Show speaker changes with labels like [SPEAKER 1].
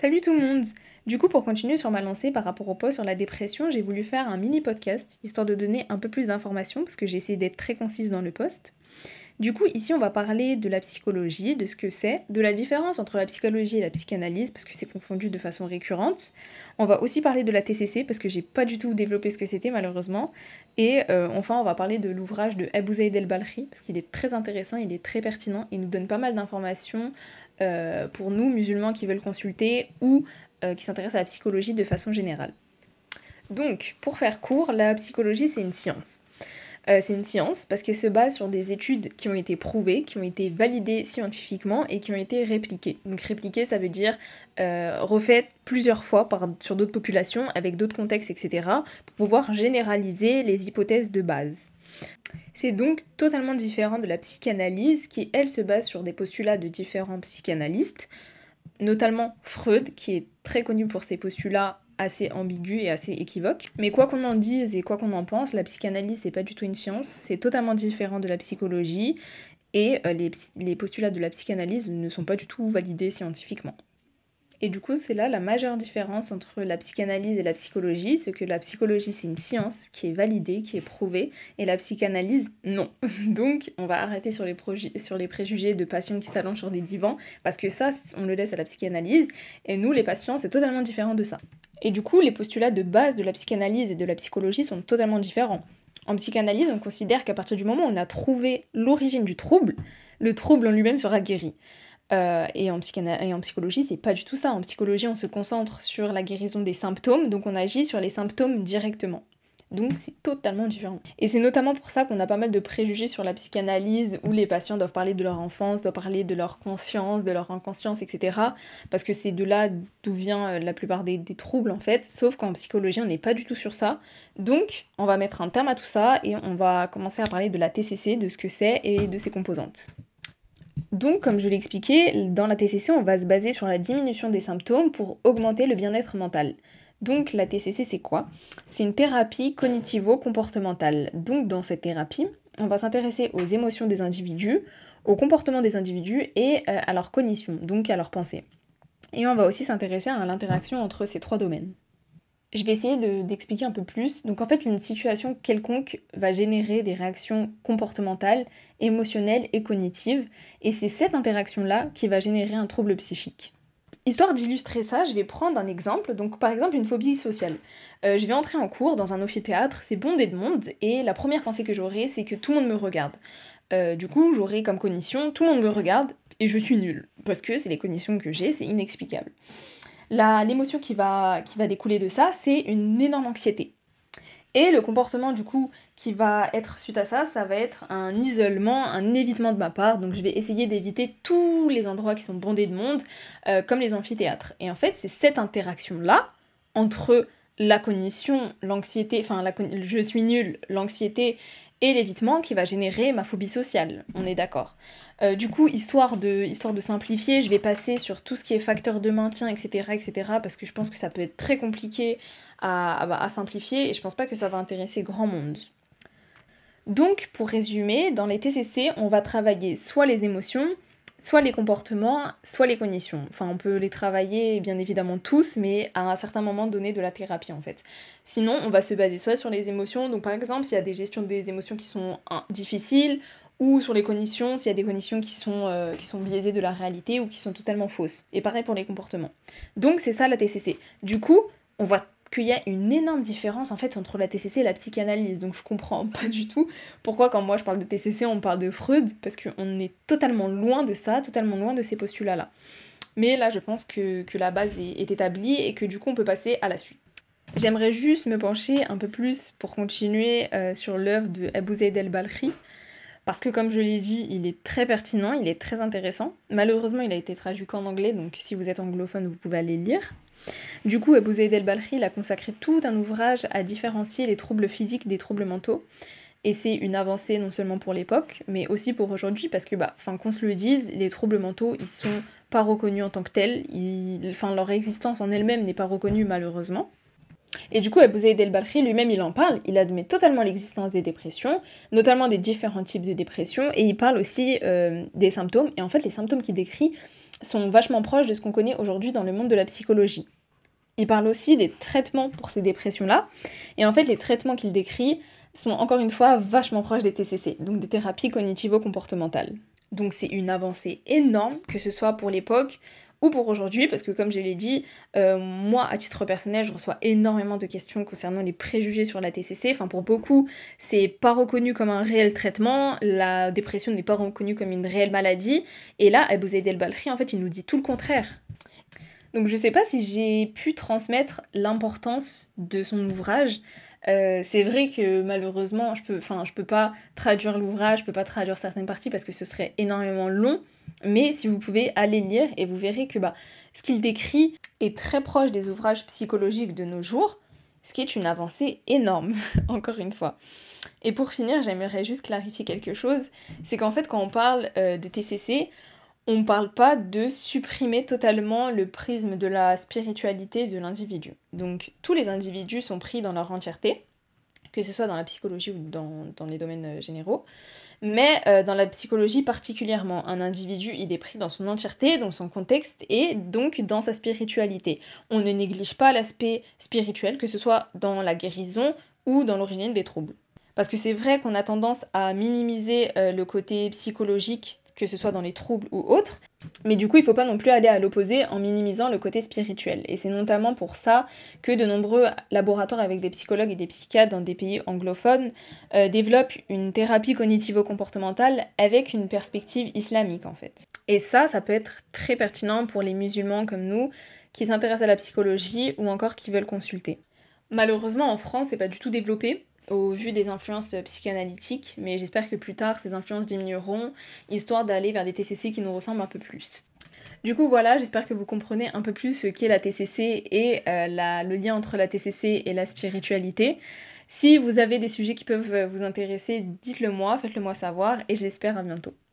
[SPEAKER 1] Salut tout le monde Du coup, pour continuer sur ma lancée par rapport au post sur la dépression, j'ai voulu faire un mini podcast, histoire de donner un peu plus d'informations, parce que j'ai essayé d'être très concise dans le post. Du coup, ici, on va parler de la psychologie, de ce que c'est, de la différence entre la psychologie et la psychanalyse, parce que c'est confondu de façon récurrente. On va aussi parler de la TCC, parce que j'ai pas du tout développé ce que c'était, malheureusement. Et euh, enfin, on va parler de l'ouvrage de Abou Zaid El Balkhi, parce qu'il est très intéressant, il est très pertinent, il nous donne pas mal d'informations euh, pour nous, musulmans qui veulent consulter ou euh, qui s'intéressent à la psychologie de façon générale. Donc, pour faire court, la psychologie, c'est une science. Euh, c'est une science parce qu'elle se base sur des études qui ont été prouvées, qui ont été validées scientifiquement et qui ont été répliquées. Donc répliquées, ça veut dire euh, refaites plusieurs fois sur d'autres populations, avec d'autres contextes, etc., pour pouvoir généraliser les hypothèses de base. C'est donc totalement différent de la psychanalyse qui, elle, se base sur des postulats de différents psychanalystes, notamment Freud, qui est très connu pour ses postulats assez ambigu et assez équivoque. Mais quoi qu'on en dise et quoi qu'on en pense, la psychanalyse c'est pas du tout une science, c'est totalement différent de la psychologie et euh, les, les postulats de la psychanalyse ne sont pas du tout validés scientifiquement. Et du coup, c'est là la majeure différence entre la psychanalyse et la psychologie, c'est que la psychologie, c'est une science qui est validée, qui est prouvée, et la psychanalyse, non. Donc, on va arrêter sur les, sur les préjugés de patients qui s'allongent sur des divans, parce que ça, on le laisse à la psychanalyse, et nous, les patients, c'est totalement différent de ça. Et du coup, les postulats de base de la psychanalyse et de la psychologie sont totalement différents. En psychanalyse, on considère qu'à partir du moment où on a trouvé l'origine du trouble, le trouble en lui-même sera guéri. Euh, et, en et en psychologie, c'est pas du tout ça. En psychologie, on se concentre sur la guérison des symptômes, donc on agit sur les symptômes directement. Donc c'est totalement différent. Et c'est notamment pour ça qu'on a pas mal de préjugés sur la psychanalyse où les patients doivent parler de leur enfance, doivent parler de leur conscience, de leur inconscience, etc. Parce que c'est de là d'où vient euh, la plupart des, troubles en fait. Sauf qu'en psychologie on n'est pas du tout sur ça. Donc on va mettre un terme à tout ça et on va commencer à parler de la TCC, de ce que c'est et de ses composantes. Donc, comme je l'ai expliqué, dans la TCC, on va se baser sur la diminution des symptômes pour augmenter le bien-être mental. Donc, la TCC, c'est quoi? C'est une thérapie cognitivo-comportementale. Donc, dans cette thérapie, on va s'intéresser aux émotions des individus, au comportement des individus et euh, à leur cognition, donc à leur pensée. Et on va aussi s'intéresser à l'interaction entre ces trois domaines. Je vais essayer d'expliquer un peu plus. Donc en fait, une situation quelconque va générer des réactions comportementales, émotionnelles et cognitives, et c'est cette interaction-là qui va générer un trouble psychique. Histoire d'illustrer ça, je vais prendre un exemple. Donc par exemple une phobie sociale. Euh, je vais entrer en cours dans un amphithéâtre, c'est bondé de monde, et la première pensée que j'aurai, c'est que tout le monde me regarde. Euh, du coup, j'aurai comme cognition, tout le monde me regarde, et je suis nulle. Parce que c'est les cognitions que j'ai, c'est inexplicable l'émotion qui va, qui va découler de ça, c'est une énorme anxiété. Et le comportement du coup qui va être suite à ça, ça va être un isolement, un évitement de ma part. Donc je vais essayer d'éviter tous les endroits qui sont bondés de monde, euh, comme les amphithéâtres. Et en fait, c'est cette interaction-là entre la cognition, l'anxiété, enfin la, je suis nul, l'anxiété et l'évitement qui va générer ma phobie sociale. On est d'accord. Euh, du coup, histoire de, histoire de simplifier, je vais passer sur tout ce qui est facteur de maintien, etc., etc., parce que je pense que ça peut être très compliqué à, simplifier et je pense pas que ça va intéresser grand monde. Donc, pour résumer, dans les TCC, on va travailler soit les émotions, soit les comportements, soit les cognitions. Enfin, on peut les travailler bien évidemment tous, mais à un certain moment donné de la thérapie en fait. Sinon, on va se baser soit sur les émotions, donc par exemple, s'il y a des gestions des émotions qui sont difficiles, ou sur les cognitions, s'il y a des cognitions qui sont, euh, qui sont biaisées de la réalité ou qui sont totalement fausses. Et pareil pour les comportements. Donc c'est ça la TCC. Du coup, on voit qu'il y a une énorme différence en fait entre la TCC et la psychanalyse. Donc je comprends pas du tout pourquoi quand moi je parle de TCC on parle de Freud parce qu'on est totalement loin de ça, totalement loin de ces postulats-là. Mais là je pense que, la base est, établie et que du coup on peut passer à la suite. J'aimerais juste me pencher un peu plus pour continuer euh, sur l'œuvre de Abou Zaid el-Balkhi parce que comme je l'ai dit, il est très pertinent, il est très intéressant. Malheureusement, il a été traduit qu'en anglais, donc si vous êtes anglophone, vous pouvez aller le lire. Du coup, Abou Zaid el-Balkhi a consacré tout un ouvrage à différencier les troubles physiques des troubles mentaux. Et c'est une avancée non seulement pour l'époque, mais aussi pour aujourd'hui, parce que, bah, qu'on se le dise, les troubles mentaux, ils sont pas reconnus en tant que tels, enfin, leur existence en elle-même n'est pas reconnue malheureusement. Et du coup, Abou Zaid el-Balkhi lui-même, il en parle, il admet totalement l'existence des dépressions, notamment des différents types de dépressions, et il parle aussi euh, des symptômes. Et en fait, les symptômes qu'il décrit, sont vachement proches de ce qu'on connaît aujourd'hui dans le monde de la psychologie. Il parle aussi des traitements pour ces dépressions-là. Et en fait, les traitements qu'il décrit sont encore une fois vachement proches des TCC, donc des thérapies cognitivo-comportementales. Donc c'est une avancée énorme, que ce soit pour l'époque ou pour aujourd'hui, parce que comme je l'ai dit, euh, moi à titre personnel, je reçois énormément de questions concernant les préjugés sur la TCC. Enfin pour beaucoup, c'est pas reconnu comme un réel traitement, la dépression n'est pas reconnue comme une réelle maladie. Et là, Abou Zaid El Balkhi, en fait, il nous dit tout le contraire. Donc je sais pas si j'ai pu transmettre l'importance de son ouvrage. Euh, c'est vrai que malheureusement, je peux, peux pas traduire l'ouvrage, je peux pas traduire certaines parties parce que ce serait énormément long. Mais si vous pouvez aller lire et vous verrez que bah, ce qu'il décrit est très proche des ouvrages psychologiques de nos jours, ce qui est une avancée énorme, encore une fois. Et pour finir, j'aimerais juste clarifier quelque chose, c'est qu'en fait quand on parle euh, de TCC, on ne parle pas de supprimer totalement le prisme de la spiritualité de l'individu. Donc tous les individus sont pris dans leur entièreté, que ce soit dans la psychologie ou dans, les domaines euh, généraux. Mais euh, dans la psychologie particulièrement, un individu, il est pris dans son entièreté, dans son contexte et donc dans sa spiritualité. On ne néglige pas l'aspect spirituel, que ce soit dans la guérison ou dans l'origine des troubles. Parce que c'est vrai qu'on a tendance à minimiser euh, le côté psychologique que ce soit dans les troubles ou autres. Mais du coup, il ne faut pas non plus aller à l'opposé en minimisant le côté spirituel. Et c'est notamment pour ça que de nombreux laboratoires avec des psychologues et des psychiatres dans des pays anglophones euh, développent une thérapie cognitivo-comportementale avec une perspective islamique en fait. Et ça, ça peut être très pertinent pour les musulmans comme nous qui s'intéressent à la psychologie ou encore qui veulent consulter. Malheureusement, en France, c'est pas du tout développé au vu des influences psychanalytiques, mais j'espère que plus tard ces influences diminueront, histoire d'aller vers des TCC qui nous ressemblent un peu plus. Du coup voilà, j'espère que vous comprenez un peu plus ce qu'est la TCC et euh, le lien entre la TCC et la spiritualité. Si vous avez des sujets qui peuvent vous intéresser, dites-le moi, faites-le moi savoir et j'espère à bientôt.